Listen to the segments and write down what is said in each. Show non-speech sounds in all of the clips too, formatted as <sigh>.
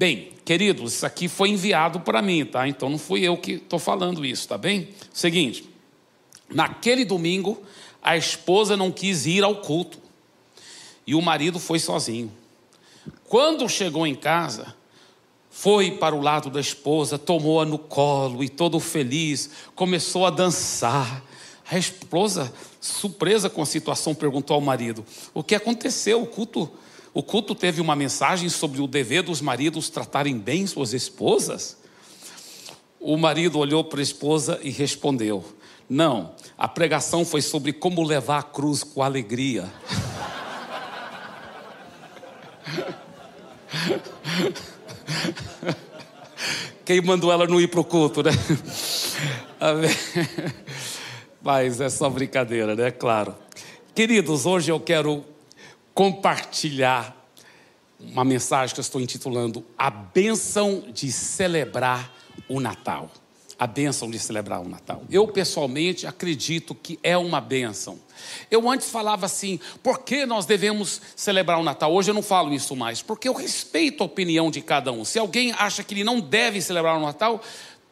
Bem, queridos, isso aqui foi enviado para mim, tá? Então não fui eu que estou falando isso, tá bem? Seguinte, naquele domingo, a esposa não quis ir ao culto e o marido foi sozinho. Quando chegou em casa, foi para o lado da esposa, tomou-a no colo e todo feliz, começou a dançar. A esposa, surpresa com a situação, perguntou ao marido: O que aconteceu? O culto o culto teve uma mensagem sobre o dever dos maridos tratarem bem suas esposas? O marido olhou para a esposa e respondeu: Não, a pregação foi sobre como levar a cruz com alegria. <laughs> Quem mandou ela não ir para o culto, né? <laughs> Mas é só brincadeira, né? Claro. Queridos, hoje eu quero compartilhar uma mensagem que eu estou intitulando A Bênção de Celebrar o Natal. A bênção de celebrar o Natal. Eu, pessoalmente, acredito que é uma bênção. Eu antes falava assim, por que nós devemos celebrar o Natal? Hoje eu não falo isso mais, porque eu respeito a opinião de cada um. Se alguém acha que ele não deve celebrar o Natal,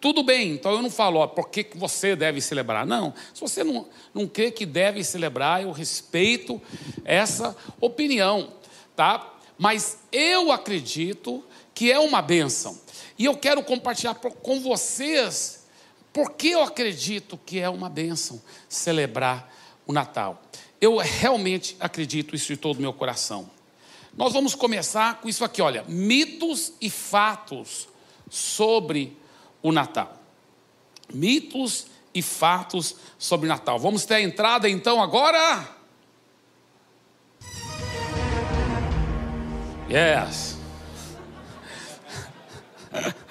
tudo bem, então eu não falo, ó, por que você deve celebrar? Não, se você não, não crê que deve celebrar, eu respeito essa opinião, tá? Mas eu acredito que é uma bênção. E eu quero compartilhar com vocês porque eu acredito que é uma bênção celebrar o Natal. Eu realmente acredito isso de todo o meu coração. Nós vamos começar com isso aqui, olha, mitos e fatos sobre o Natal. Mitos e fatos sobre Natal. Vamos ter a entrada então agora? Yes. <laughs>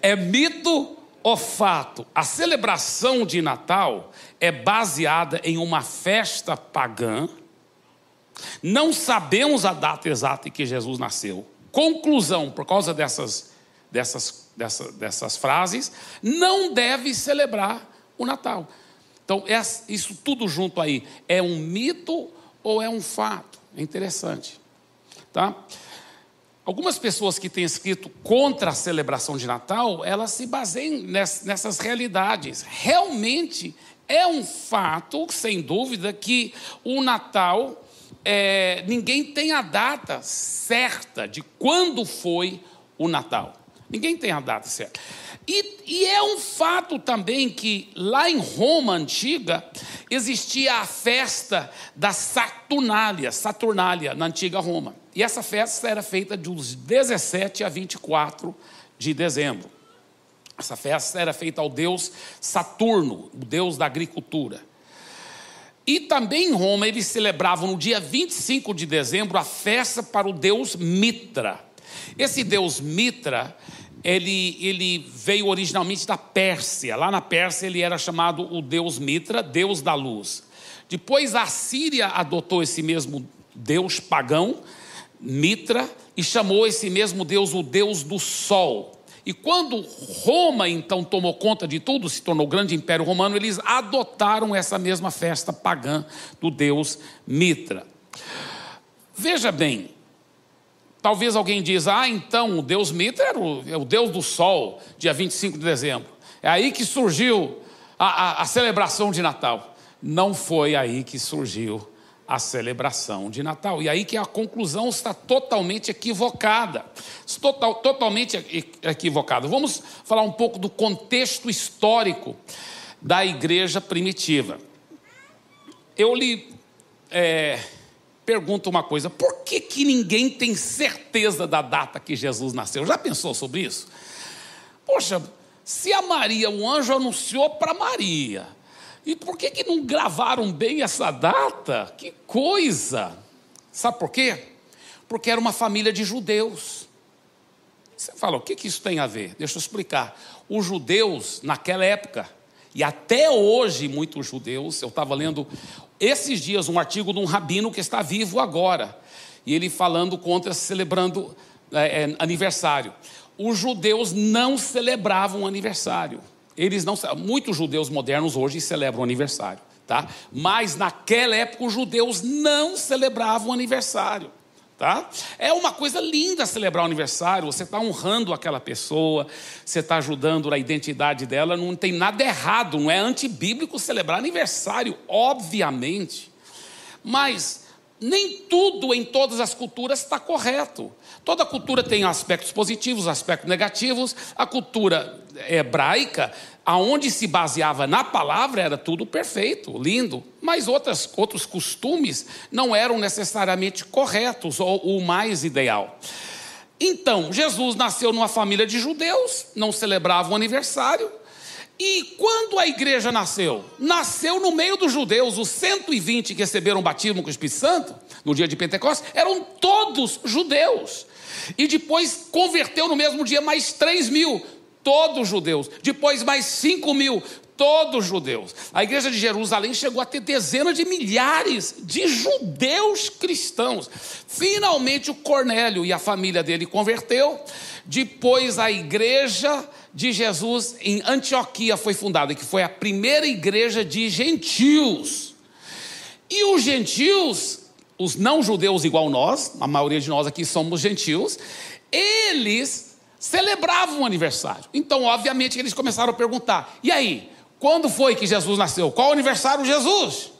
É mito ou fato? A celebração de Natal é baseada em uma festa pagã. Não sabemos a data exata em que Jesus nasceu. Conclusão, por causa dessas, dessas dessa, dessas frases, não deve celebrar o Natal. Então, isso tudo junto aí é um mito ou é um fato? É interessante. Tá? Algumas pessoas que têm escrito contra a celebração de Natal, elas se baseiam nessas realidades. Realmente é um fato, sem dúvida, que o Natal, é, ninguém tem a data certa de quando foi o Natal. Ninguém tem a data certa. E, e, é um fato também que lá em Roma antiga existia a festa da Saturnália, Saturnália, na antiga Roma. E essa festa era feita dos 17 a 24 de dezembro. Essa festa era feita ao deus Saturno, o deus da agricultura. E também em Roma eles celebravam no dia 25 de dezembro a festa para o deus Mitra. Esse deus Mitra, ele, ele veio originalmente da Pérsia. Lá na Pérsia ele era chamado o deus Mitra, deus da luz. Depois a Síria adotou esse mesmo deus pagão, Mitra, e chamou esse mesmo deus o deus do sol. E quando Roma então tomou conta de tudo, se tornou o grande império romano, eles adotaram essa mesma festa pagã do deus Mitra. Veja bem, Talvez alguém diz, ah, então o Deus Mitra era o, é o Deus do Sol, dia 25 de dezembro. É aí que surgiu a, a, a celebração de Natal. Não foi aí que surgiu a celebração de Natal. E aí que a conclusão está totalmente equivocada. Total, totalmente equivocada. Vamos falar um pouco do contexto histórico da igreja primitiva. Eu li é, pergunta uma coisa: por que, que ninguém tem certeza da data que Jesus nasceu? Já pensou sobre isso? Poxa, se a Maria, o anjo anunciou para Maria, e por que, que não gravaram bem essa data? Que coisa! Sabe por quê? Porque era uma família de judeus. Você fala, o que, que isso tem a ver? Deixa eu explicar. Os judeus, naquela época, e até hoje, muitos judeus, eu estava lendo esses dias um artigo de um rabino que está vivo agora, e ele falando contra, celebrando é, é, aniversário. Os judeus não celebravam aniversário. Eles não, muitos judeus modernos hoje celebram aniversário, tá? Mas naquela época os judeus não celebravam aniversário, Tá? É uma coisa linda celebrar o aniversário, você está honrando aquela pessoa, você está ajudando na identidade dela, não tem nada errado, não é antibíblico celebrar aniversário, obviamente. Mas nem tudo em todas as culturas está correto. Toda cultura tem aspectos positivos, aspectos negativos. A cultura hebraica aonde se baseava na palavra era tudo perfeito, lindo, mas outras, outros costumes não eram necessariamente corretos ou o mais ideal. Então, Jesus nasceu numa família de judeus, não celebrava o aniversário. E quando a igreja nasceu? Nasceu no meio dos judeus, os 120 que receberam o batismo com o Espírito Santo, no dia de Pentecostes, eram todos judeus. E depois converteu no mesmo dia mais 3 mil todos judeus. Depois, mais 5 mil, todos judeus. A igreja de Jerusalém chegou a ter dezenas de milhares de judeus cristãos. Finalmente, o Cornélio e a família dele converteu. Depois, a igreja de Jesus em Antioquia foi fundada, que foi a primeira igreja de gentios. E os gentios, os não judeus igual nós, a maioria de nós aqui somos gentios, eles celebravam o aniversário. Então, obviamente, eles começaram a perguntar: e aí, quando foi que Jesus nasceu? Qual aniversário de Jesus?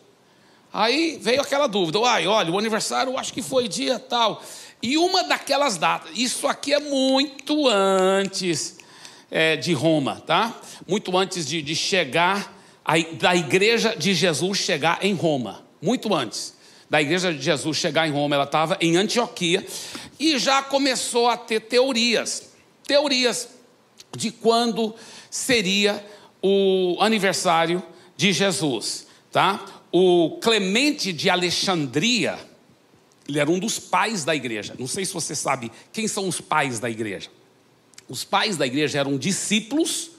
Aí veio aquela dúvida: ai, olha, o aniversário acho que foi dia tal. E uma daquelas datas, isso aqui é muito antes é, de Roma, tá? Muito antes de, de chegar, a, da igreja de Jesus chegar em Roma. Muito antes da igreja de Jesus chegar em Roma, ela estava em Antioquia e já começou a ter teorias teorias de quando seria o aniversário de Jesus, tá? O Clemente de Alexandria, ele era um dos pais da igreja. Não sei se você sabe quem são os pais da igreja. Os pais da igreja eram discípulos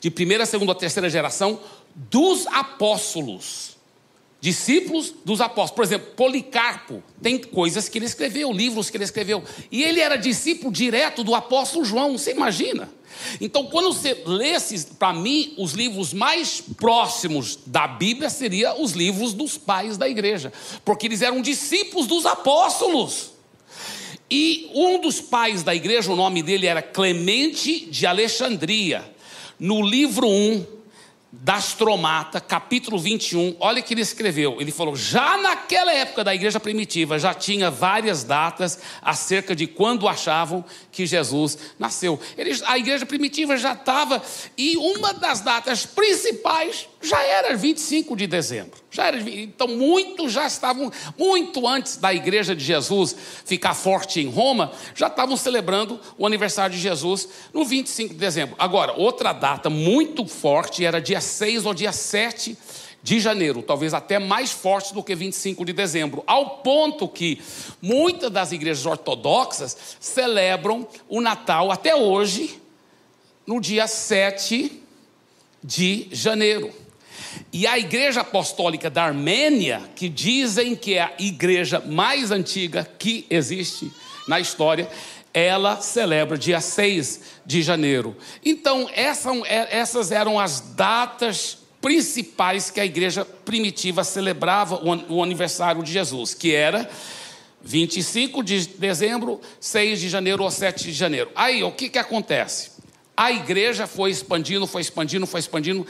de primeira, segunda, terceira geração dos apóstolos discípulos dos apóstolos. Por exemplo, Policarpo tem coisas que ele escreveu, livros que ele escreveu. E ele era discípulo direto do apóstolo João, você imagina? Então, quando você lesse, para mim, os livros mais próximos da Bíblia seriam os livros dos pais da igreja, porque eles eram discípulos dos apóstolos. E um dos pais da igreja, o nome dele era Clemente de Alexandria. No livro 1, da Astromata, capítulo 21, olha o que ele escreveu. Ele falou: já naquela época da igreja primitiva, já tinha várias datas acerca de quando achavam que Jesus nasceu. Ele, a igreja primitiva já estava, e uma das datas principais já era 25 de dezembro. Já era, então, muitos já estavam, muito antes da igreja de Jesus ficar forte em Roma, já estavam celebrando o aniversário de Jesus no 25 de dezembro. Agora, outra data muito forte era dia 6 ou dia 7 de janeiro, talvez até mais forte do que 25 de dezembro, ao ponto que muitas das igrejas ortodoxas celebram o Natal até hoje, no dia 7 de janeiro. E a igreja apostólica da Armênia, que dizem que é a igreja mais antiga que existe na história, ela celebra dia 6 de janeiro. Então, essas eram as datas principais que a igreja primitiva celebrava o aniversário de Jesus, que era 25 de dezembro, 6 de janeiro ou 7 de janeiro. Aí, o que, que acontece? A igreja foi expandindo, foi expandindo, foi expandindo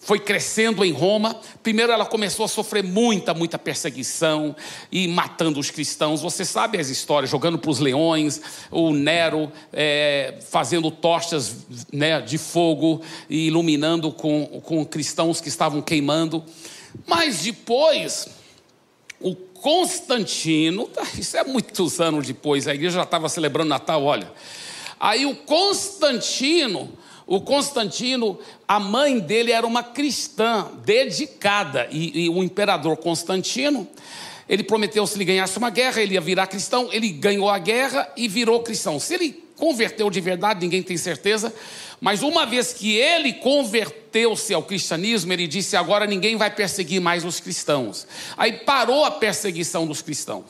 foi crescendo em Roma. Primeiro, ela começou a sofrer muita, muita perseguição e matando os cristãos. Você sabe as histórias, jogando para os leões, o Nero é, fazendo tochas né, de fogo e iluminando com, com cristãos que estavam queimando. Mas depois, o Constantino, tá, isso é muitos anos depois, a igreja já estava celebrando Natal, olha. Aí o Constantino o Constantino, a mãe dele era uma cristã dedicada, e, e o imperador Constantino, ele prometeu se ele ganhasse uma guerra, ele ia virar cristão, ele ganhou a guerra e virou cristão. Se ele converteu de verdade, ninguém tem certeza, mas uma vez que ele converteu-se ao cristianismo, ele disse: agora ninguém vai perseguir mais os cristãos. Aí parou a perseguição dos cristãos.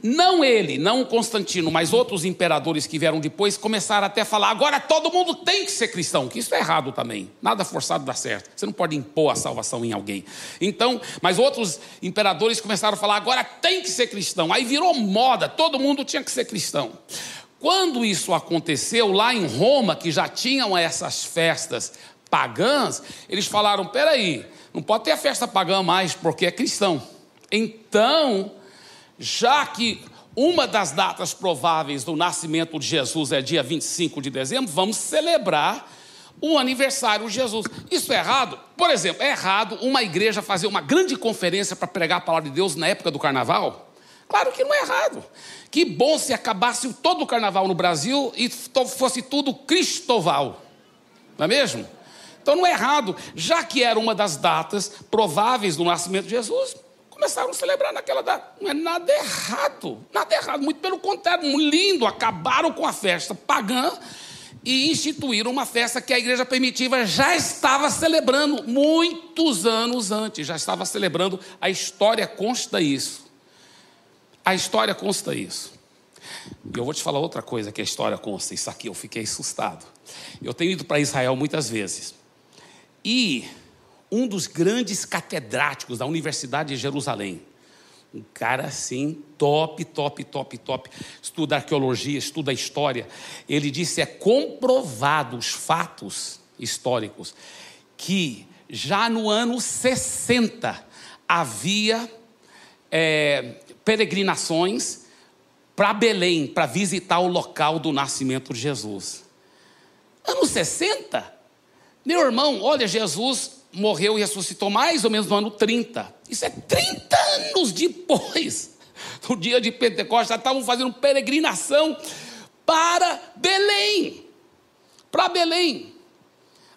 Não ele, não Constantino, mas outros imperadores que vieram depois começaram até a falar: agora todo mundo tem que ser cristão, que isso é errado também. Nada forçado dá certo. Você não pode impor a salvação em alguém. Então, mas outros imperadores começaram a falar: agora tem que ser cristão. Aí virou moda, todo mundo tinha que ser cristão. Quando isso aconteceu lá em Roma, que já tinham essas festas pagãs, eles falaram: peraí, não pode ter a festa pagã mais, porque é cristão. Então, já que uma das datas prováveis do nascimento de Jesus é dia 25 de dezembro, vamos celebrar o aniversário de Jesus. Isso é errado? Por exemplo, é errado uma igreja fazer uma grande conferência para pregar a palavra de Deus na época do carnaval? Claro que não é errado. Que bom se acabasse todo o carnaval no Brasil e fosse tudo cristoval. Não é mesmo? Então não é errado, já que era uma das datas prováveis do nascimento de Jesus, começaram a celebrar naquela data. Não é nada errado, nada errado, muito pelo contrário, muito lindo. Acabaram com a festa pagã e instituíram uma festa que a igreja primitiva já estava celebrando muitos anos antes, já estava celebrando, a história consta isso. A história consta isso. E eu vou te falar outra coisa que a história consta. Isso aqui eu fiquei assustado. Eu tenho ido para Israel muitas vezes. E um dos grandes catedráticos da Universidade de Jerusalém, um cara assim, top, top, top, top, estuda arqueologia, estuda história. Ele disse: é comprovado os fatos históricos que já no ano 60 havia é, peregrinações para Belém, para visitar o local do nascimento de Jesus. Anos 60, meu irmão, olha, Jesus morreu e ressuscitou mais ou menos no ano 30. Isso é 30 anos depois. <laughs> No dia de Pentecostes, já estavam fazendo peregrinação para Belém. Para Belém.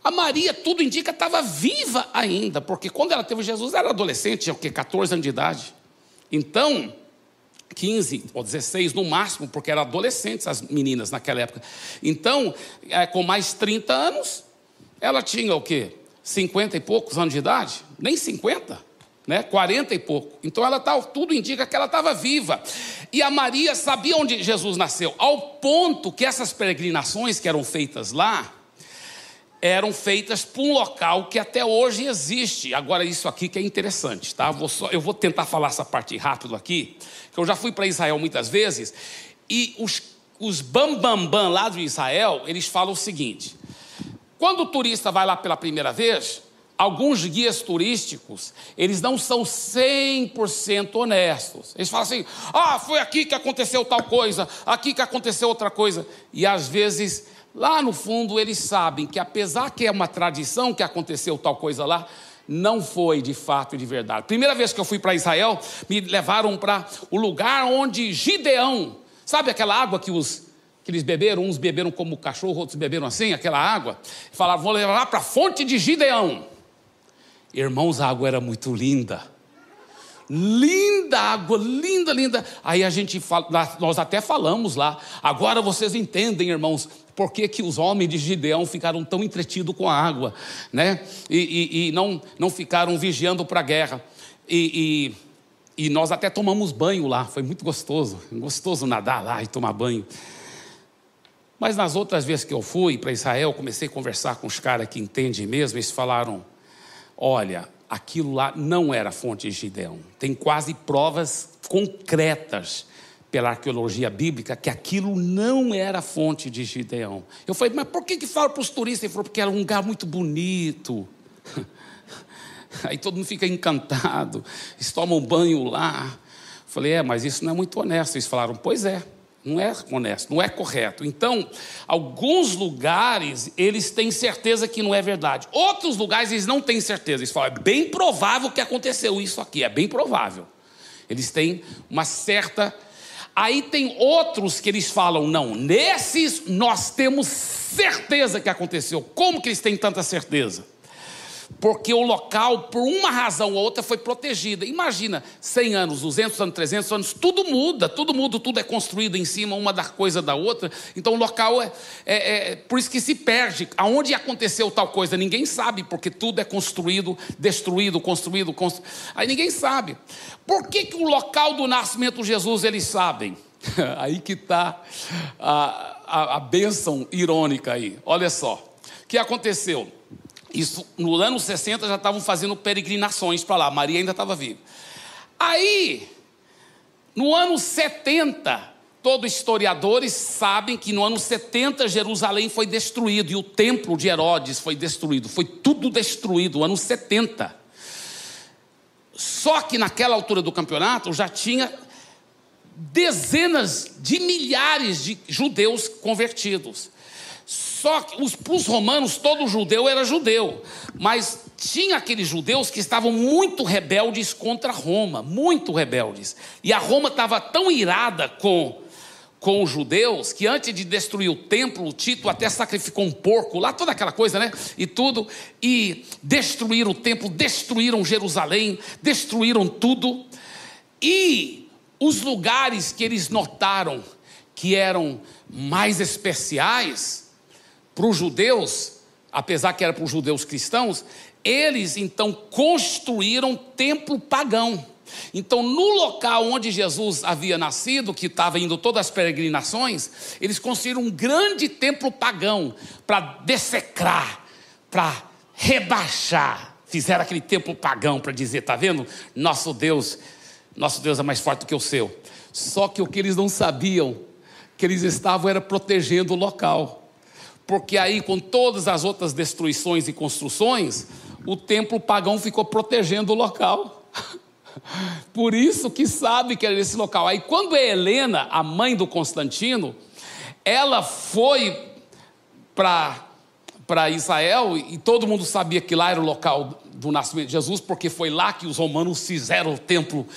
A Maria, tudo indica, estava viva ainda, porque quando ela teve Jesus, era adolescente, tinha o quê? 14 anos de idade. Então, 15 ou 16 no máximo, porque eram adolescentes as meninas naquela época. Então, é, com mais 30 anos, ela tinha o quê? 50 e poucos anos de idade? Nem 50, né? 40 e pouco. Então ela tá, tudo indica que ela estava viva. E a Maria sabia onde Jesus nasceu, ao ponto que essas peregrinações que eram feitas lá, eram feitas para um local que até hoje existe. Agora, isso aqui que é interessante, tá? Vou só, eu vou tentar falar essa parte rápido aqui, que eu já fui para Israel muitas vezes, e os, os bambambam bam, bam lá de Israel, eles falam o seguinte: quando o turista vai lá pela primeira vez, alguns guias turísticos, eles não são 100% honestos. Eles falam assim: ah, foi aqui que aconteceu tal coisa, aqui que aconteceu outra coisa. E às vezes Lá no fundo, eles sabem que, apesar que é uma tradição que aconteceu tal coisa lá, não foi de fato e de verdade. Primeira vez que eu fui para Israel, me levaram para o lugar onde Gideão, sabe aquela água que os que eles beberam, uns beberam como cachorro, outros beberam assim, aquela água, falavam, vou levar para a fonte de Gideão. Irmãos, a água era muito linda. Linda água, linda, linda. Aí a gente fala, nós até falamos lá. Agora vocês entendem, irmãos, por que, que os homens de Gideão ficaram tão entretidos com a água, né? E, e, e não, não ficaram vigiando para a guerra. E, e, e nós até tomamos banho lá, foi muito gostoso, gostoso nadar lá e tomar banho. Mas nas outras vezes que eu fui para Israel, comecei a conversar com os caras que entendem mesmo, eles falaram: olha, aquilo lá não era fonte de Gideão. Tem quase provas concretas pela arqueologia bíblica que aquilo não era fonte de Gideão. Eu falei, mas por que, que fala para os turistas? Ele falou, porque era um lugar muito bonito. <laughs> Aí todo mundo fica encantado, eles tomam banho lá. Eu falei, é, mas isso não é muito honesto. Eles falaram, pois é, não é honesto, não é correto. Então, alguns lugares eles têm certeza que não é verdade. Outros lugares eles não têm certeza. Eles falam, é bem provável que aconteceu isso aqui, é bem provável. Eles têm uma certa Aí tem outros que eles falam, não, nesses nós temos certeza que aconteceu. Como que eles têm tanta certeza? Porque o local, por uma razão ou outra, foi protegida. Imagina, 100 anos, 200 anos, 300 anos, tudo muda, tudo muda, tudo é construído em cima uma da coisa da outra. Então o local é, é, é por isso que se perde. Aonde aconteceu tal coisa, ninguém sabe, porque tudo é construído, destruído, construído, construído. Aí ninguém sabe. Por que, que o local do nascimento de Jesus eles sabem? <laughs> aí que está a, a, a bênção irônica aí. Olha só. O que aconteceu? Isso, no ano 60 já estavam fazendo peregrinações para lá, Maria ainda estava viva. Aí, no ano 70, todos historiadores sabem que no ano 70 Jerusalém foi destruído e o templo de Herodes foi destruído, foi tudo destruído, no ano 70. Só que naquela altura do campeonato já tinha dezenas de milhares de judeus convertidos. Só que os, os romanos, todo judeu era judeu, mas tinha aqueles judeus que estavam muito rebeldes contra Roma, muito rebeldes. E a Roma estava tão irada com, com os judeus que antes de destruir o templo, Tito até sacrificou um porco, lá toda aquela coisa, né? E tudo, e destruíram o templo, destruíram Jerusalém, destruíram tudo. E os lugares que eles notaram que eram mais especiais, para os judeus, apesar que era para os judeus cristãos, eles então construíram templo pagão. Então, no local onde Jesus havia nascido, que estava indo todas as peregrinações, eles construíram um grande templo pagão para dessecrar, para rebaixar. Fizeram aquele templo pagão para dizer: está vendo? Nosso Deus, nosso Deus é mais forte do que o seu. Só que o que eles não sabiam, que eles estavam era protegendo o local porque aí, com todas as outras destruições e construções, o templo pagão ficou protegendo o local. <laughs> Por isso que sabe que era esse local. Aí, quando é Helena, a mãe do Constantino, ela foi para Israel e todo mundo sabia que lá era o local do nascimento de Jesus, porque foi lá que os romanos fizeram o templo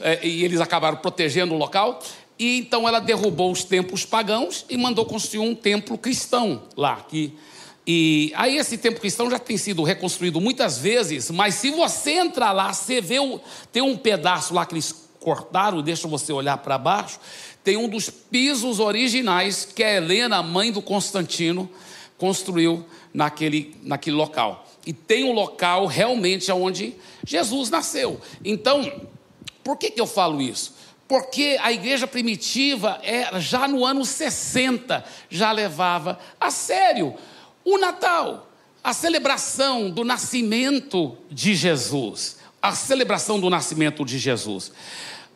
é, e eles acabaram protegendo o local. E então ela derrubou os templos pagãos e mandou construir um templo cristão lá. Que, e aí esse templo cristão já tem sido reconstruído muitas vezes, mas se você entrar lá, você vê o, tem um pedaço lá que eles cortaram, deixa você olhar para baixo, tem um dos pisos originais que a Helena, mãe do Constantino, construiu naquele, naquele local. E tem um local realmente onde Jesus nasceu. Então, por que, que eu falo isso? Porque a igreja primitiva, é, já no ano 60, já levava a sério o Natal, a celebração do nascimento de Jesus, a celebração do nascimento de Jesus.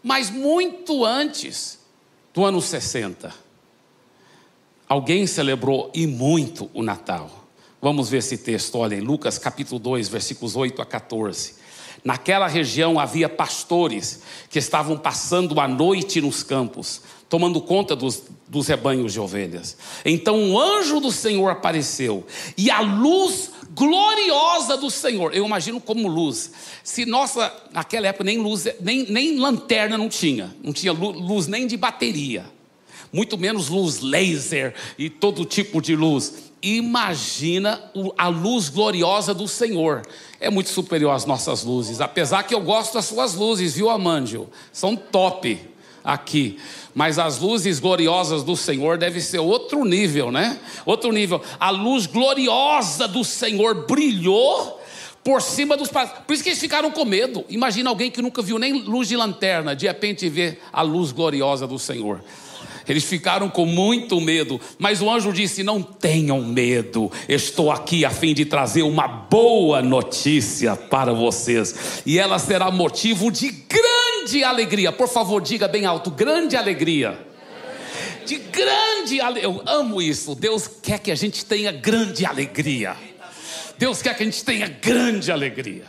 Mas muito antes do ano 60, alguém celebrou e muito o Natal. Vamos ver esse texto, olha, em Lucas capítulo 2, versículos 8 a 14. Naquela região havia pastores que estavam passando a noite nos campos, tomando conta dos, dos rebanhos de ovelhas. Então um anjo do Senhor apareceu e a luz gloriosa do Senhor, eu imagino como luz. Se nossa, naquela época nem luz, nem, nem lanterna não tinha, não tinha luz nem de bateria, muito menos luz laser e todo tipo de luz imagina a luz gloriosa do Senhor. É muito superior às nossas luzes, apesar que eu gosto das suas luzes, viu, Amândio? São top aqui. Mas as luzes gloriosas do Senhor deve ser outro nível, né? Outro nível. A luz gloriosa do Senhor brilhou por cima dos Por isso que eles ficaram com medo. Imagina alguém que nunca viu nem luz de lanterna, de repente vê a luz gloriosa do Senhor. Eles ficaram com muito medo, mas o anjo disse: Não tenham medo, estou aqui a fim de trazer uma boa notícia para vocês, e ela será motivo de grande alegria. Por favor, diga bem alto: grande alegria. De grande alegria. Eu amo isso. Deus quer que a gente tenha grande alegria. Deus quer que a gente tenha grande alegria.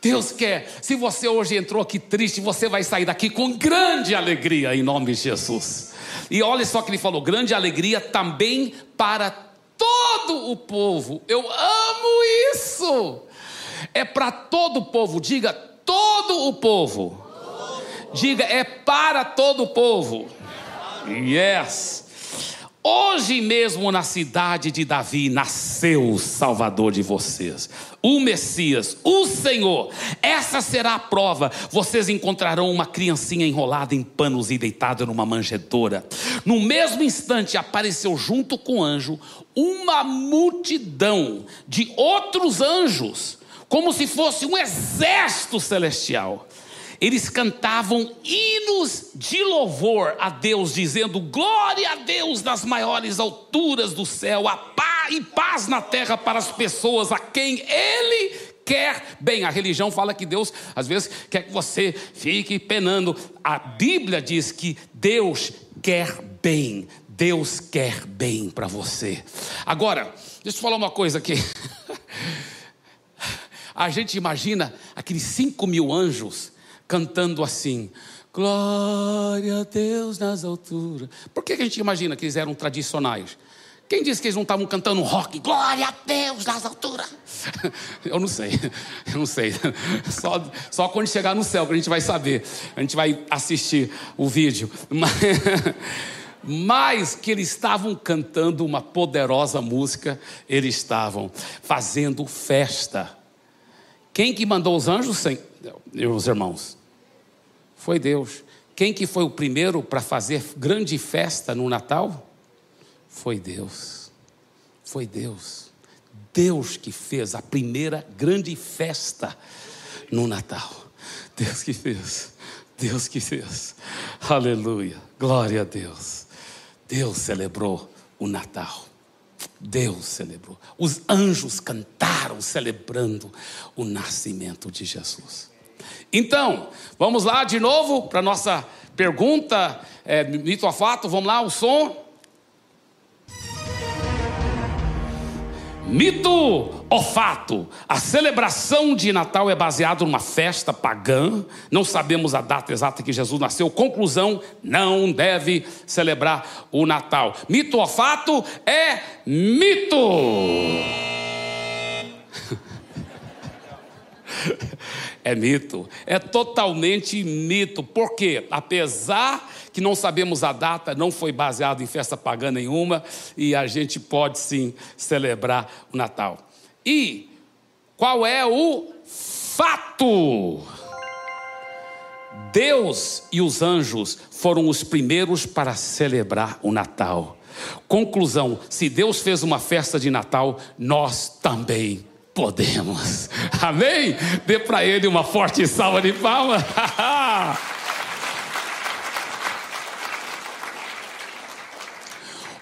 Deus quer, se você hoje entrou aqui triste, você vai sair daqui com grande alegria em nome de Jesus. E olha só que ele falou: grande alegria também para todo o povo. Eu amo isso. É para todo o povo. Diga todo o povo. Diga é para todo o povo. Yes. Hoje mesmo na cidade de Davi nasceu o Salvador de vocês, o Messias, o Senhor. Essa será a prova. Vocês encontrarão uma criancinha enrolada em panos e deitada numa manjedoura. No mesmo instante apareceu junto com o anjo uma multidão de outros anjos, como se fosse um exército celestial eles cantavam hinos de louvor a Deus, dizendo: Glória a Deus nas maiores alturas do céu, a paz e paz na terra para as pessoas a quem Ele quer bem. A religião fala que Deus, às vezes, quer que você fique penando. A Bíblia diz que Deus quer bem. Deus quer bem para você. Agora, deixa eu falar uma coisa aqui. <laughs> A gente imagina aqueles cinco mil anjos cantando assim: Glória a Deus nas alturas. Por que a gente imagina que eles eram tradicionais? Quem disse que eles não estavam cantando rock? Glória a Deus nas alturas. <laughs> Eu não sei, <laughs> eu não sei. <laughs> Só, só quando chegar no céu que a gente vai saber. A gente vai assistir o vídeo. Mas, mas que eles estavam cantando uma poderosa música, eles estavam fazendo festa. Quem que mandou os anjos? Meus irmãos, foi Deus. Quem que foi o primeiro para fazer grande festa no Natal? Foi Deus. Foi Deus. Deus que fez a primeira grande festa no Natal. Deus que fez. Deus que fez. Aleluia. Glória a Deus. Deus celebrou o Natal. Deus celebrou. Os anjos cantaram celebrando o nascimento de Jesus. Então, vamos lá de novo para nossa pergunta, é, mito a fato, vamos lá, o som. Mito ou fato? A celebração de Natal é baseada numa festa pagã. Não sabemos a data exata que Jesus nasceu. Conclusão: não deve celebrar o Natal. Mito ou fato? É mito. É mito, é totalmente mito. Por quê? Apesar que não sabemos a data, não foi baseado em festa pagã nenhuma, e a gente pode sim celebrar o Natal. E qual é o fato? Deus e os anjos foram os primeiros para celebrar o Natal. Conclusão: se Deus fez uma festa de Natal, nós também podemos. Amém? Dê para ele uma forte salva de palmas. <laughs>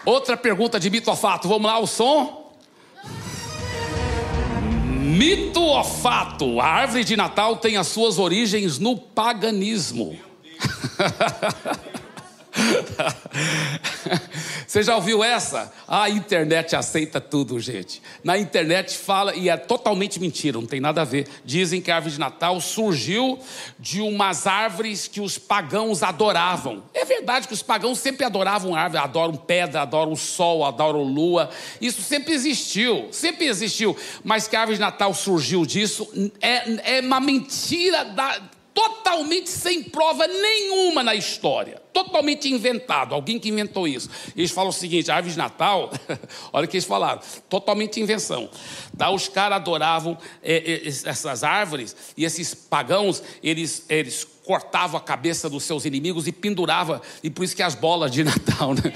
Outra pergunta de mito ou fato. Vamos lá, o som. Mito ou fato? A árvore de Natal tem as suas origens no paganismo. <laughs> <laughs> Você já ouviu essa? A internet aceita tudo, gente. Na internet fala, e é totalmente mentira, não tem nada a ver. Dizem que a árvore de Natal surgiu de umas árvores que os pagãos adoravam. É verdade que os pagãos sempre adoravam árvore, adoram pedra, adoram sol, adoram lua. Isso sempre existiu, sempre existiu. Mas que a árvore de Natal surgiu disso é, é uma mentira da totalmente sem prova nenhuma na história, totalmente inventado, alguém que inventou isso. Eles falam o seguinte: a árvore de Natal, <laughs> olha o que eles falaram, totalmente invenção. Tá, os caras adoravam é, é, essas árvores e esses pagãos, eles, eles cortava a cabeça dos seus inimigos e pendurava, e por isso que as bolas de <laughs> Natal, né? <laughs>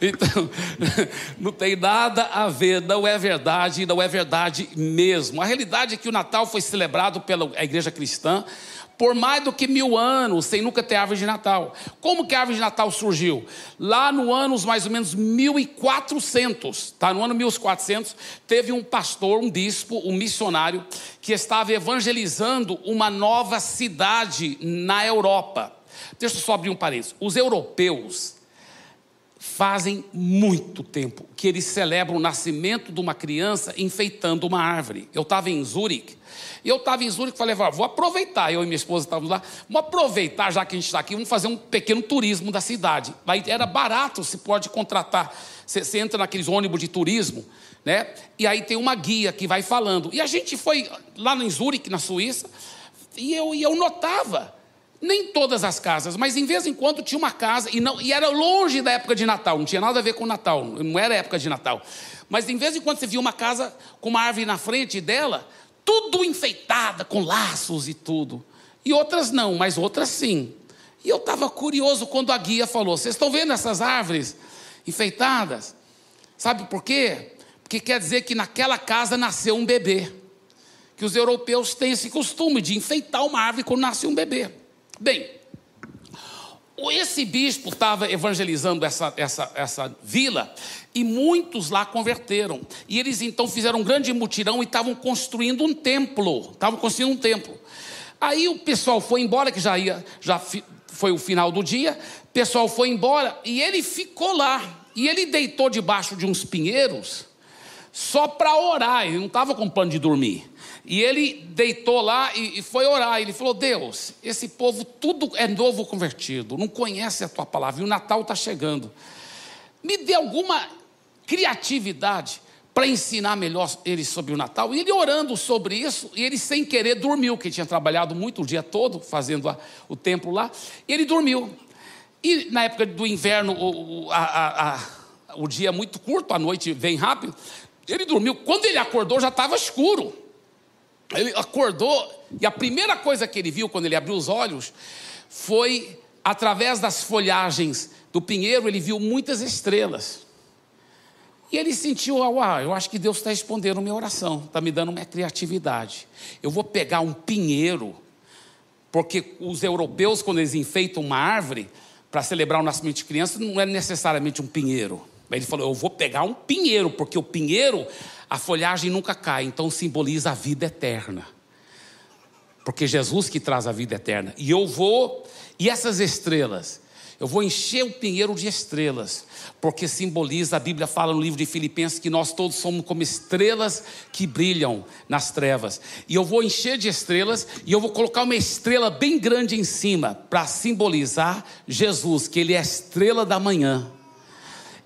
então, <laughs> não tem nada a ver, não é verdade, não é verdade mesmo. A realidade é que o Natal foi celebrado pela igreja cristã por mais do que mil anos, sem nunca ter árvore de Natal. Como que a árvore de Natal surgiu? Lá no ano mais ou menos 1400, tá? No ano 1400, teve um pastor, um bispo, um missionário, que estava evangelizando uma nova cidade na Europa. Deixa eu só abrir um parênteses. Os europeus fazem muito tempo que eles celebram o nascimento de uma criança enfeitando uma árvore. Eu estava em Zurique, e eu estava em Zurique e falei, vou aproveitar, eu e minha esposa estávamos lá, vamos aproveitar, já que a gente está aqui, vamos fazer um pequeno turismo da cidade. Aí era barato, se pode contratar. Você, você entra naqueles ônibus de turismo, né? E aí tem uma guia que vai falando. E a gente foi lá em Zurique, na Suíça, e eu, e eu notava Nem todas as casas, mas em vez em quando tinha uma casa, e, não, e era longe da época de Natal, não tinha nada a ver com Natal, não era época de Natal. Mas em vez em quando você via uma casa com uma árvore na frente dela, tudo enfeitada, com laços e tudo. E outras não, mas outras sim. E eu estava curioso quando a guia falou: Vocês estão vendo essas árvores enfeitadas? Sabe por quê? Porque quer dizer que naquela casa nasceu um bebê. Que os europeus têm esse costume de enfeitar uma árvore quando nasce um bebê. Bem, esse bispo estava evangelizando essa, essa, essa vila e muitos lá converteram. E eles então fizeram um grande mutirão e estavam construindo um templo. Estavam construindo um templo. Aí o pessoal foi embora, que já ia, já foi o final do dia. O pessoal foi embora e ele ficou lá. E ele deitou debaixo de uns pinheiros só para orar. Ele não estava com plano de dormir. E ele deitou lá e, e foi orar. Ele falou: Deus, esse povo tudo é novo convertido, não conhece a tua palavra, e o Natal está chegando. Me dê alguma criatividade para ensinar melhor eles sobre o Natal. E ele orando sobre isso, e ele sem querer dormiu, que tinha trabalhado muito o dia todo fazendo a, o templo lá, e ele dormiu. E na época do inverno, o, a, a, o dia é muito curto, a noite vem rápido. Ele dormiu. Quando ele acordou, já estava escuro. Ele acordou e a primeira coisa que ele viu quando ele abriu os olhos foi através das folhagens do pinheiro, ele viu muitas estrelas. E ele sentiu, ah, eu acho que Deus está respondendo minha oração, está me dando uma criatividade. Eu vou pegar um pinheiro, porque os europeus, quando eles enfeitam uma árvore para celebrar o nascimento de criança, não é necessariamente um pinheiro. Ele falou: Eu vou pegar um pinheiro, porque o pinheiro a folhagem nunca cai, então simboliza a vida eterna. Porque Jesus que traz a vida eterna. E eu vou, e essas estrelas, eu vou encher o pinheiro de estrelas, porque simboliza, a Bíblia fala no livro de Filipenses que nós todos somos como estrelas que brilham nas trevas. E eu vou encher de estrelas e eu vou colocar uma estrela bem grande em cima para simbolizar Jesus, que ele é a estrela da manhã.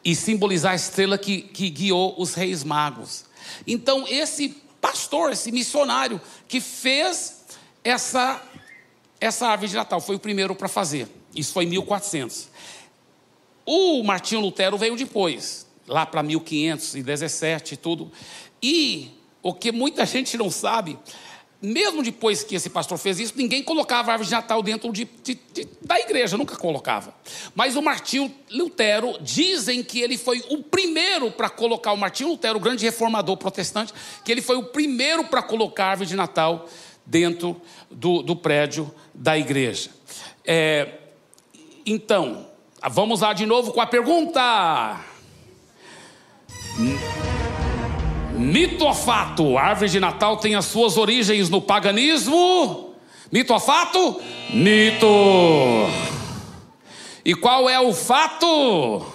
E simbolizar a estrela que, que guiou os reis magos. Então, esse pastor, esse missionário que fez essa, essa árvore de Natal, foi o primeiro para fazer. Isso foi em 1400. O Martinho Lutero veio depois, lá para 1517 e tudo. E o que muita <laughs> gente não sabe mesmo depois que esse pastor fez isso, ninguém colocava a árvore de Natal dentro de, de, de, da igreja, nunca colocava. Mas o Martinho Lutero, dizem que ele foi o primeiro para colocar, o Martinho Lutero, o grande reformador protestante, que ele foi o primeiro para colocar a árvore de Natal dentro do, do prédio da igreja. É, então, vamos lá de novo com a pergunta. Mito ou fato? A árvore de Natal tem as suas origens no paganismo? Mito ou fato? Mito. E qual é o fato?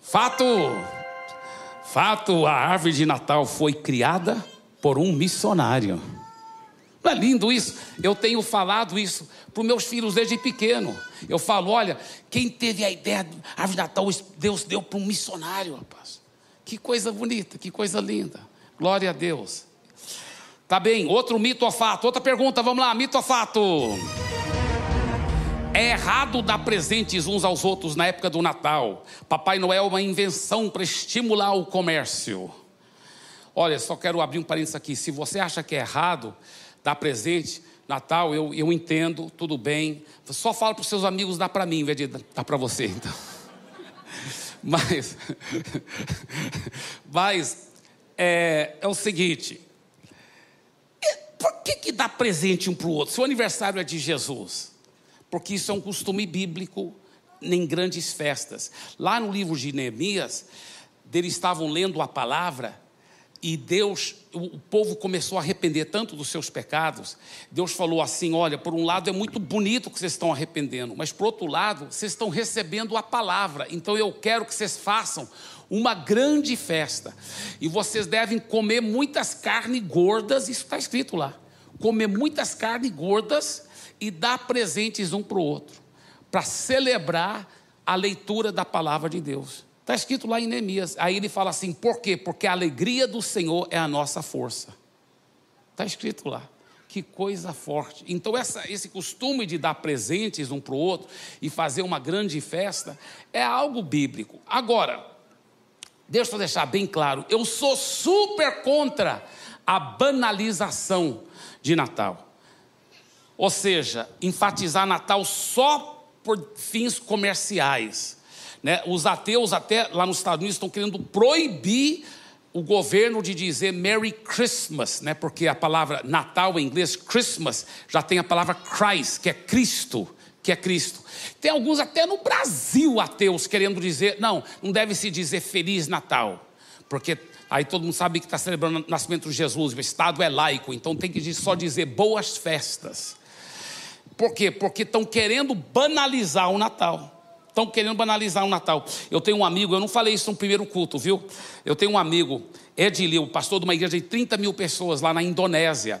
Fato. Fato, a árvore de Natal foi criada por um missionário. Não é lindo isso? Eu tenho falado isso para os meus filhos desde pequeno. Eu falo: olha, quem teve a ideia da árvore de Natal, Deus deu para um missionário, rapaz. Que coisa bonita, que coisa linda. Glória a Deus. Tá bem, outro mito ou fato. Outra pergunta, vamos lá, mito ou fato? É errado dar presentes uns aos outros na época do Natal. Papai Noel é uma invenção para estimular o comércio. Olha, só quero abrir um parênteses aqui. Se você acha que é errado dar presente, Natal, eu, eu entendo, tudo bem. Só fala para os seus amigos, dá para mim, em vez de dar para você. Então. Mas, <laughs> mas é, é o seguinte: por que, que dá presente um para o outro? Se o aniversário é de Jesus, porque isso é um costume bíblico em grandes festas. Lá no livro de Neemias, eles estavam lendo a palavra e Deus, o povo começou a arrepender tanto dos seus pecados. Deus falou assim: olha, por um lado é muito bonito que vocês estão arrependendo, mas por outro lado, vocês estão recebendo a palavra. Então eu quero que vocês façam uma grande festa. E vocês devem comer muitas carnes gordas, isso está escrito lá. Comer muitas carnes gordas e dar presentes um para o outro, para celebrar a leitura da palavra de Deus. Está escrito lá em Neemias. Aí ele fala assim: por quê? Porque a alegria do Senhor é a nossa força. Está escrito lá. que coisa forte. Então, essa, esse costume de dar presentes um para o outro e fazer uma grande festa é algo bíblico. Agora, deixa eu deixar bem claro: eu sou super contra a banalização de Natal. Ou seja, enfatizar Natal só por fins comerciais. Né? Os ateus, até lá nos Estados Unidos, estão querendo proibir o governo de dizer Merry Christmas, né? porque a palavra Natal em inglês, Christmas, já tem a palavra Christ, que é Cristo, que é Cristo. Tem alguns até no Brasil ateus querendo dizer, não, não deve se dizer Feliz Natal, porque aí todo mundo sabe que está celebrando o nascimento de Jesus, o Estado é laico, então tem que só dizer boas festas. Por quê? Porque estão querendo banalizar o Natal. Estão querendo banalizar o Natal. Eu tenho um amigo, eu não falei isso no primeiro culto, viu? Eu tenho um amigo, Edilio, pastor de uma igreja de 30 mil pessoas lá na Indonésia.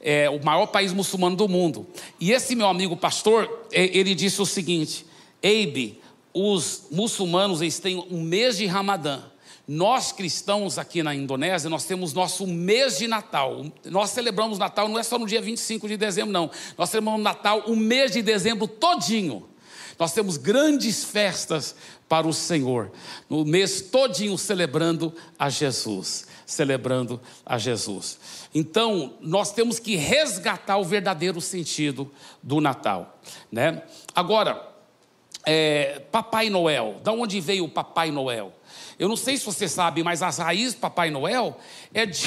É o maior país muçulmano do mundo. E esse meu amigo pastor, é, ele disse o seguinte: Eibe, os muçulmanos eles têm um mês de Ramadã. Nós cristãos aqui na Indonésia, nós temos nosso mês de Natal. Nós celebramos Natal não é só no dia 25 de dezembro, não. Nós celebramos Natal o mês de dezembro todinho. Nós temos grandes festas para o Senhor, no mês todinho celebrando a Jesus, celebrando a Jesus. Então, nós temos que resgatar o verdadeiro sentido do Natal, né? Agora, é, Papai Noel, da onde veio o Papai Noel? Eu não sei se você sabe, mas as raízes Papai Noel é de,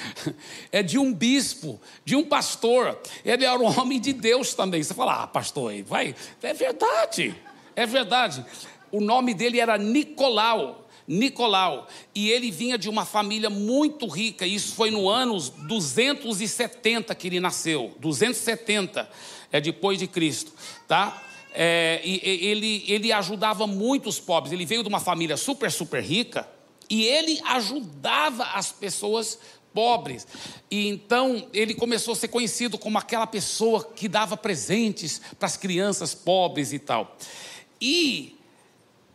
<laughs> é de um bispo, de um pastor. Ele era um homem de Deus também. Você fala, ah, pastor, vai. É verdade, é verdade. O nome dele era Nicolau. Nicolau, e ele vinha de uma família muito rica, isso foi no ano 270 que ele nasceu, 270 é depois de Cristo, tá? É, ele, ele ajudava muitos pobres. Ele veio de uma família super, super rica e ele ajudava as pessoas pobres. E então ele começou a ser conhecido como aquela pessoa que dava presentes para as crianças pobres e tal. E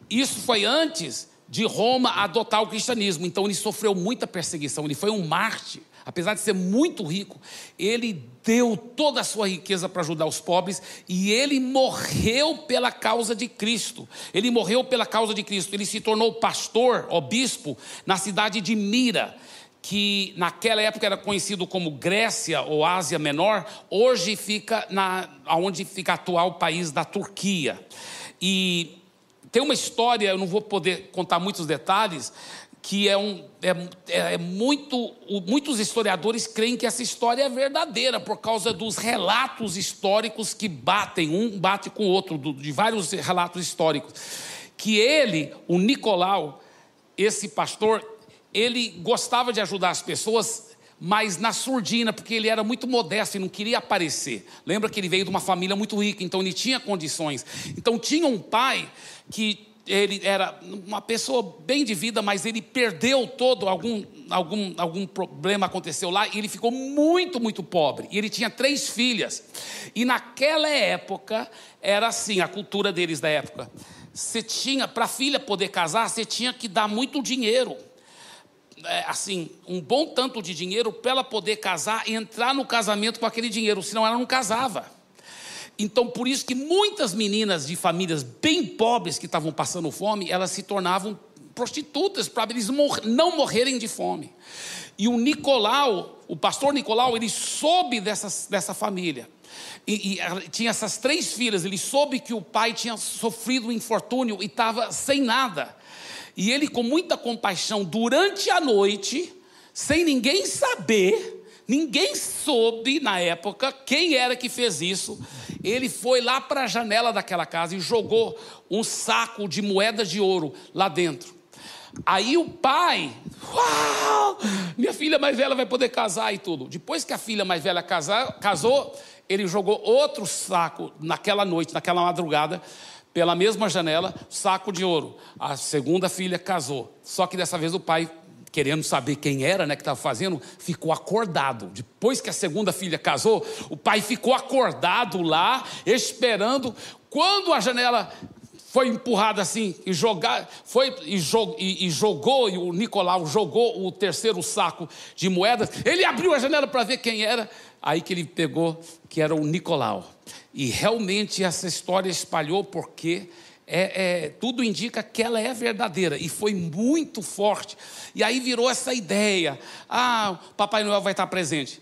isso foi antes de Roma adotar o cristianismo. Então ele sofreu muita perseguição, ele foi um mártir apesar de ser muito rico, ele deu toda a sua riqueza para ajudar os pobres e ele morreu pela causa de Cristo. Ele morreu pela causa de Cristo. Ele se tornou pastor, ou bispo, na cidade de Mira, que naquela época era conhecido como Grécia ou Ásia Menor, hoje fica na onde fica atual país da Turquia. E tem uma história, eu não vou poder contar muitos detalhes, que é, um, é, é muito. Muitos historiadores creem que essa história é verdadeira por causa dos relatos históricos que batem, um bate com o outro, de vários relatos históricos. Que ele, o Nicolau, esse pastor, ele gostava de ajudar as pessoas, mas na surdina, porque ele era muito modesto e não queria aparecer. Lembra que ele veio de uma família muito rica, então ele tinha condições. Então tinha um pai que ele era uma pessoa bem de vida, mas ele perdeu todo, algum, algum, algum problema aconteceu lá, e ele ficou muito, muito pobre. E ele tinha três filhas. E naquela época, era assim, a cultura deles da época. Você tinha, para a filha poder casar, você tinha que dar muito dinheiro. É, assim, um bom tanto de dinheiro para ela poder casar e entrar no casamento com aquele dinheiro, senão ela não casava. Então, por isso que muitas meninas de famílias bem pobres que estavam passando fome, elas se tornavam prostitutas para eles não morrerem de fome. E o Nicolau, o pastor Nicolau, ele soube dessas, dessa família. E, e, tinha essas três filhas, ele soube que o pai tinha sofrido um infortúnio e estava sem nada. E ele, com muita compaixão, durante a noite, sem ninguém saber, Ninguém soube na época quem era que fez isso. Ele foi lá para a janela daquela casa e jogou um saco de moedas de ouro lá dentro. Aí o pai, uau, minha filha mais velha vai poder casar e tudo. Depois que a filha mais velha casar, casou, ele jogou outro saco naquela noite, naquela madrugada, pela mesma janela, saco de ouro. A segunda filha casou. Só que dessa vez o pai querendo saber quem era, né, que estava fazendo, ficou acordado. Depois que a segunda filha casou, o pai ficou acordado lá, esperando. Quando a janela foi empurrada assim e jogar, foi e, jog, e, e, jogou, e o Nicolau jogou o terceiro saco de moedas. Ele abriu a janela para ver quem era. Aí que ele pegou, que era o Nicolau. E realmente essa história espalhou porque é, é, tudo indica que ela é verdadeira e foi muito forte. E aí virou essa ideia: ah, Papai Noel vai estar presente.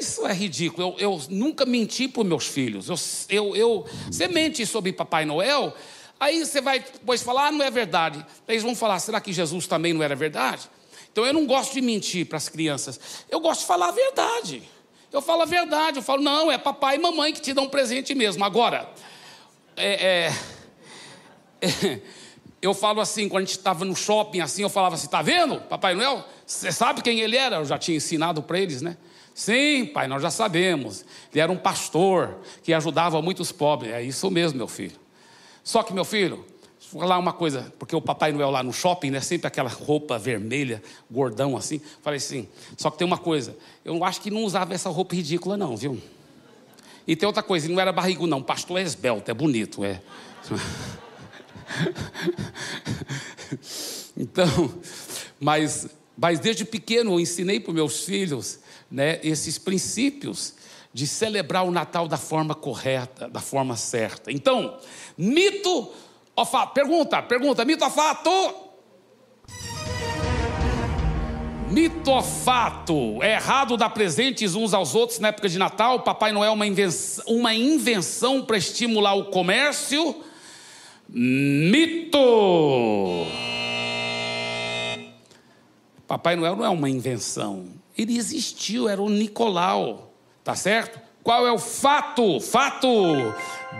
Isso é ridículo. Eu, eu nunca menti para meus filhos. Eu, eu, eu, você mente sobre Papai Noel, aí você vai depois falar, ah, não é verdade. Eles vão falar, será que Jesus também não era verdade? Então eu não gosto de mentir para as crianças. Eu gosto de falar a verdade. Eu falo a verdade. Eu falo, não, é papai e mamãe que te dão um presente mesmo. Agora, é, é <laughs> eu falo assim, quando a gente estava no shopping assim, eu falava assim, tá vendo, Papai Noel? Você sabe quem ele era? Eu já tinha ensinado para eles, né? Sim, pai, nós já sabemos. Ele era um pastor que ajudava muitos pobres. É isso mesmo, meu filho. Só que, meu filho, vou falar uma coisa, porque o Papai Noel lá no shopping, né, sempre aquela roupa vermelha, gordão assim. Falei assim, só que tem uma coisa, eu acho que não usava essa roupa ridícula, não, viu? E tem outra coisa, ele não era barrigo, não. Pastor é esbelto, é bonito, é. <laughs> <laughs> então, mas, mas desde pequeno eu ensinei para meus filhos né, esses princípios de celebrar o Natal da forma correta, da forma certa. Então, mito ou fato? Pergunta, pergunta, mito ou fato? Mito ou fato? É errado dar presentes uns aos outros na época de Natal? Papai Noel é uma invenção, uma invenção para estimular o comércio? Mito! Papai Noel não é uma invenção. Ele existiu, era o Nicolau. Tá certo? Qual é o fato? Fato!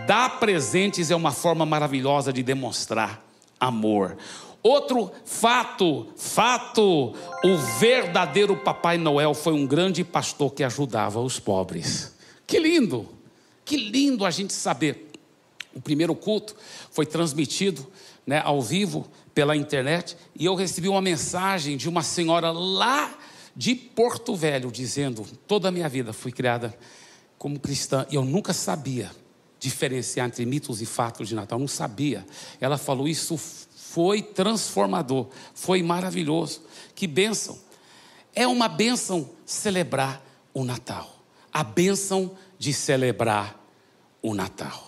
Dar presentes é uma forma maravilhosa de demonstrar amor. Outro fato, fato, o verdadeiro Papai Noel foi um grande pastor que ajudava os pobres. Que lindo! Que lindo a gente saber o primeiro culto foi transmitido né, ao vivo pela internet e eu recebi uma mensagem de uma senhora lá de Porto Velho dizendo: toda a minha vida fui criada como cristã e eu nunca sabia diferenciar entre mitos e fatos de Natal, não sabia. Ela falou: isso foi transformador, foi maravilhoso. Que bênção! É uma bênção celebrar o Natal, a bênção de celebrar o Natal.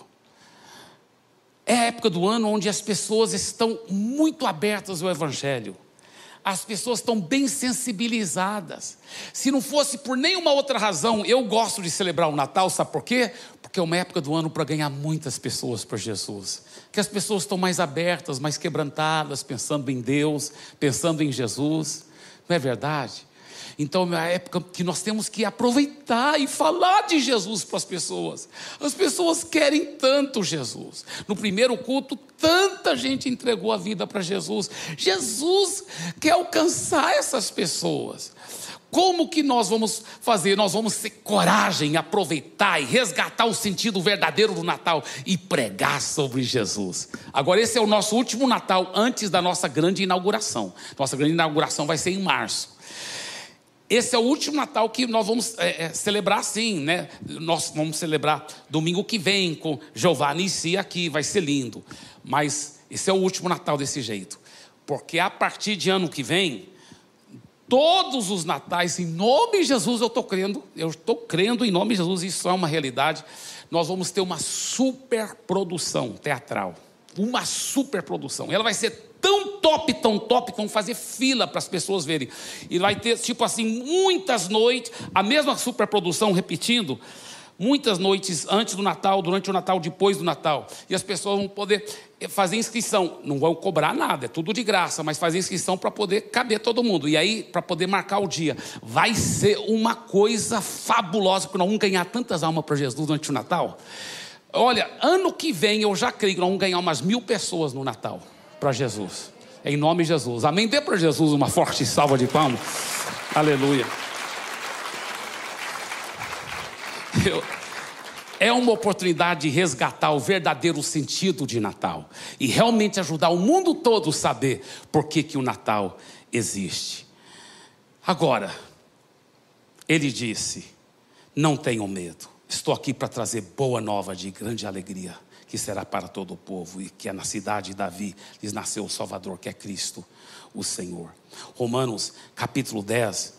É a época do ano onde as pessoas estão muito abertas ao Evangelho. As pessoas estão bem sensibilizadas. Se não fosse por nenhuma outra razão, eu gosto de celebrar o Natal, sabe por quê? Porque é uma época do ano para ganhar muitas pessoas para Jesus. Que as pessoas estão mais abertas, mais quebrantadas, pensando em Deus, pensando em Jesus. Não é verdade? Então é uma época que nós temos que aproveitar e falar de Jesus para as pessoas. As pessoas querem tanto Jesus. No primeiro culto, tanta gente entregou a vida para Jesus. Jesus quer alcançar essas pessoas. Como que nós vamos fazer? Nós vamos ter coragem, aproveitar e resgatar o sentido verdadeiro do Natal e pregar sobre Jesus. Agora, esse é o nosso último Natal antes da nossa grande inauguração. Nossa grande inauguração vai ser em março. Esse é o último Natal que nós vamos é, é, celebrar sim, né? Nós vamos celebrar domingo que vem com Giovanni si aqui, vai ser lindo. Mas esse é o último Natal desse jeito. Porque a partir de ano que vem, todos os natais, em nome de Jesus, eu estou crendo, eu estou crendo em nome de Jesus, isso é uma realidade. Nós vamos ter uma superprodução teatral. Uma superprodução. Ela vai ser tão top, tão top, que vão fazer fila para as pessoas verem. E vai ter, tipo assim, muitas noites, a mesma superprodução repetindo, muitas noites antes do Natal, durante o Natal, depois do Natal. E as pessoas vão poder fazer inscrição. Não vão cobrar nada, é tudo de graça, mas fazer inscrição para poder caber todo mundo. E aí, para poder marcar o dia. Vai ser uma coisa fabulosa, porque nós vamos ganhar tantas almas para Jesus durante o Natal. Olha, ano que vem eu já creio que nós vamos ganhar umas mil pessoas no Natal para Jesus. Em nome de Jesus. Amém. Dê para Jesus uma forte salva de palmas. Aleluia. Eu, é uma oportunidade de resgatar o verdadeiro sentido de Natal e realmente ajudar o mundo todo a saber por que, que o Natal existe. Agora, ele disse: Não tenham medo, estou aqui para trazer boa nova de grande alegria que será para todo o povo, e que é na cidade de Davi lhes nasceu o Salvador, que é Cristo, o Senhor. Romanos capítulo 10,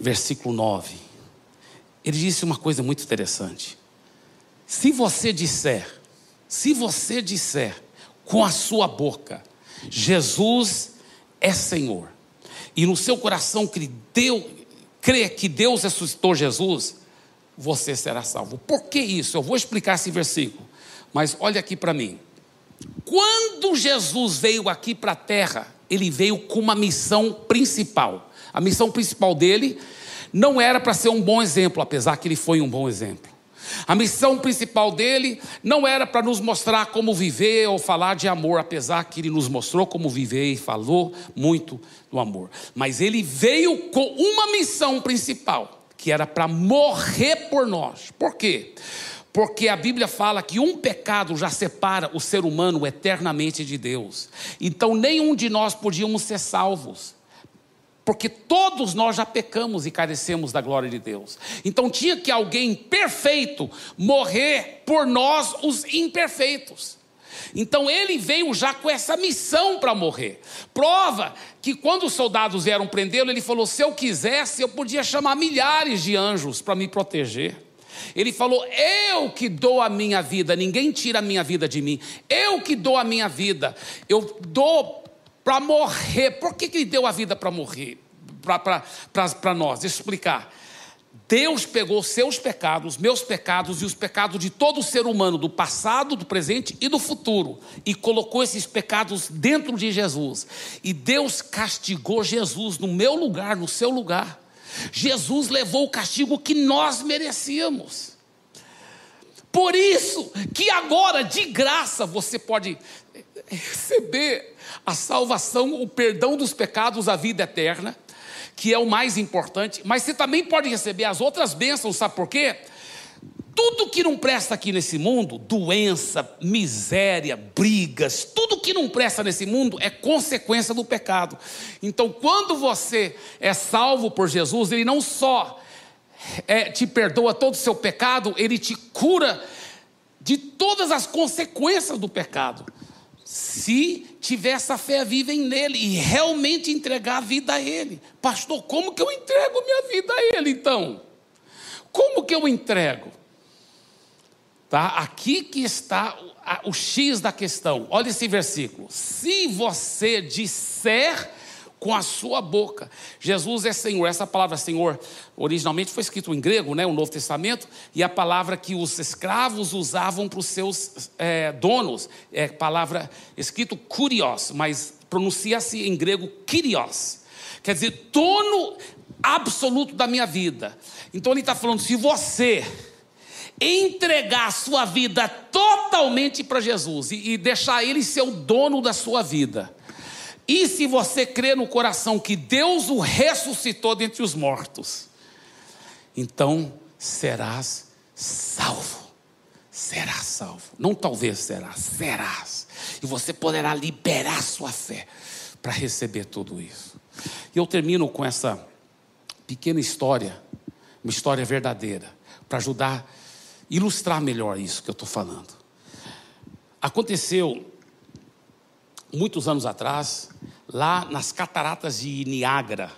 versículo 9. ele disse uma coisa muito interessante. Se você disser, se você disser com a sua boca, Jesus é Senhor, e no seu coração Deus, crê que Deus ressuscitou Jesus, você será salvo. Por que isso? Eu vou explicar esse versículo, mas olha aqui para mim. Quando Jesus veio aqui para a terra, ele veio com uma missão principal. A missão principal dele não era para ser um bom exemplo, apesar que ele foi um bom exemplo. A missão principal dele não era para nos mostrar como viver ou falar de amor, apesar que ele nos mostrou como viver e falou muito do amor. Mas ele veio com uma missão principal, que era para morrer por nós. Por quê? Porque a Bíblia fala que um pecado já separa o ser humano eternamente de Deus. Então nenhum de nós podíamos ser salvos. Porque todos nós já pecamos e carecemos da glória de Deus. Então tinha que alguém perfeito morrer por nós, os imperfeitos. Então ele veio já com essa missão para morrer. Prova que quando os soldados vieram prendê-lo, ele falou: se eu quisesse, eu podia chamar milhares de anjos para me proteger. Ele falou: Eu que dou a minha vida, ninguém tira a minha vida de mim. Eu que dou a minha vida. Eu dou para morrer. Por que, que ele deu a vida para morrer? Para nós, explicar. Deus pegou seus pecados, meus pecados e os pecados de todo ser humano, do passado, do presente e do futuro, e colocou esses pecados dentro de Jesus. E Deus castigou Jesus no meu lugar, no seu lugar. Jesus levou o castigo que nós merecíamos. Por isso que agora, de graça, você pode receber a salvação, o perdão dos pecados, a vida eterna, que é o mais importante, mas você também pode receber as outras bênçãos, sabe por quê? Tudo que não presta aqui nesse mundo, doença, miséria, brigas, tudo que não presta nesse mundo é consequência do pecado. Então, quando você é salvo por Jesus, Ele não só é, te perdoa todo o seu pecado, Ele te cura de todas as consequências do pecado se tiver essa fé viva em nele e realmente entregar a vida a ele. Pastor, como que eu entrego minha vida a ele então? Como que eu entrego? Tá? Aqui que está o, o X da questão. Olha esse versículo. Se você disser com a sua boca. Jesus é Senhor. Essa palavra Senhor originalmente foi escrito em grego, né, o Novo Testamento, e a palavra que os escravos usavam para os seus é, donos é palavra escrito kurios, mas pronuncia-se em grego kyrios. Quer dizer, dono absoluto da minha vida. Então ele está falando: se você entregar a sua vida totalmente para Jesus e, e deixar Ele ser o dono da sua vida, e se você crê no coração que Deus o ressuscitou dentre os mortos, então serás salvo. Serás salvo. Não talvez serás, serás. E você poderá liberar sua fé para receber tudo isso. E eu termino com essa pequena história, uma história verdadeira, para ajudar ilustrar melhor isso que eu estou falando. Aconteceu muitos anos atrás, lá nas cataratas de Niágara.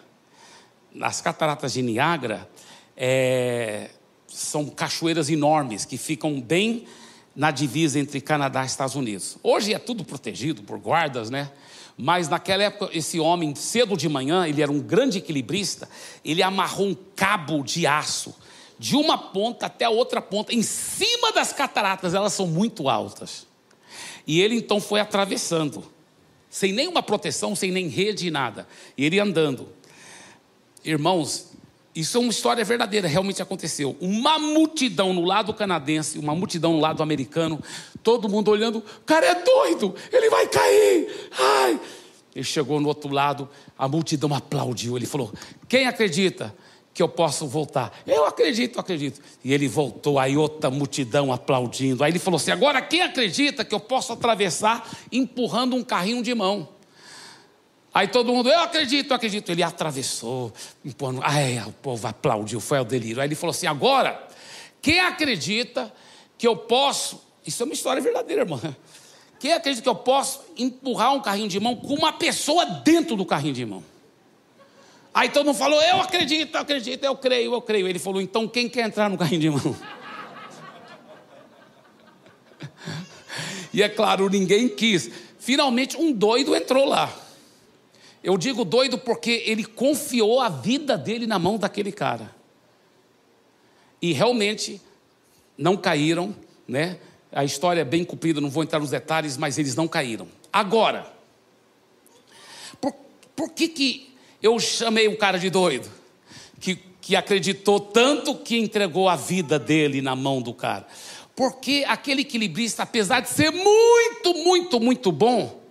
Nas cataratas de Niágara, é, são cachoeiras enormes que ficam bem na divisa entre Canadá e Estados Unidos. Hoje é tudo protegido por guardas, né? Mas naquela época, esse homem, cedo de manhã, ele era um grande equilibrista, ele amarrou um cabo de aço de uma ponta até a outra ponta, em cima das cataratas, elas são muito altas. E ele então foi atravessando sem nenhuma proteção, sem nem rede, nada. E ele andando. Irmãos, isso é uma história verdadeira, realmente aconteceu. Uma multidão no lado canadense, uma multidão no lado americano, todo mundo olhando, o cara é doido, ele vai cair. Ai! Ele chegou no outro lado, a multidão aplaudiu. Ele falou: Quem acredita? Que eu posso voltar. Eu acredito, acredito. E ele voltou, aí outra multidão aplaudindo. Aí ele falou assim: agora quem acredita que eu posso atravessar empurrando um carrinho de mão? Aí todo mundo, eu acredito, eu acredito. Ele atravessou, empurrando. Ai, o povo aplaudiu, foi ao delírio. Aí ele falou assim: agora, quem acredita que eu posso. Isso é uma história verdadeira, irmã. Quem acredita que eu posso empurrar um carrinho de mão com uma pessoa dentro do carrinho de mão? Aí todo mundo falou: Eu acredito, eu acredito, eu creio, eu creio. Ele falou: Então quem quer entrar no carrinho de mão? E é claro, ninguém quis. Finalmente, um doido entrou lá. Eu digo doido porque ele confiou a vida dele na mão daquele cara. E realmente não caíram, né? A história é bem cumprida, não vou entrar nos detalhes, mas eles não caíram. Agora, por, por que, que eu chamei o cara de doido? Que, que acreditou tanto que entregou a vida dele na mão do cara. Porque aquele equilibrista, apesar de ser muito, muito, muito bom,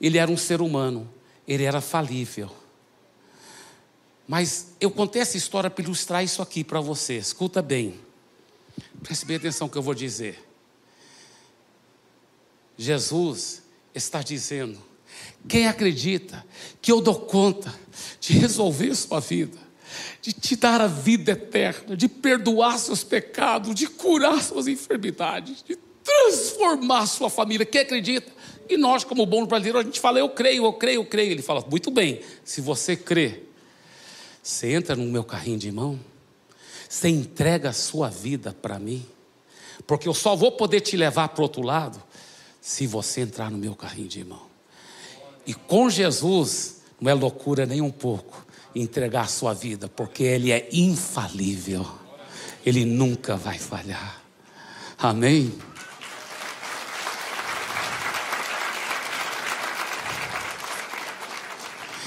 ele era um ser humano, ele era falível. Mas eu contei essa história para ilustrar isso aqui para você. Escuta bem. Preste bem atenção no que eu vou dizer. Jesus está dizendo: quem acredita que eu dou conta de resolver sua vida, de te dar a vida eterna, de perdoar seus pecados, de curar suas enfermidades, de transformar sua família. Quem acredita? E nós, como bom brasileiro, a gente fala, eu creio, eu creio, eu creio. Ele fala, muito bem, se você crê, você entra no meu carrinho de mão, você entrega a sua vida para mim, porque eu só vou poder te levar para o outro lado se você entrar no meu carrinho de mão. E com Jesus, não é loucura nem um pouco entregar a sua vida, porque Ele é infalível, Ele nunca vai falhar. Amém?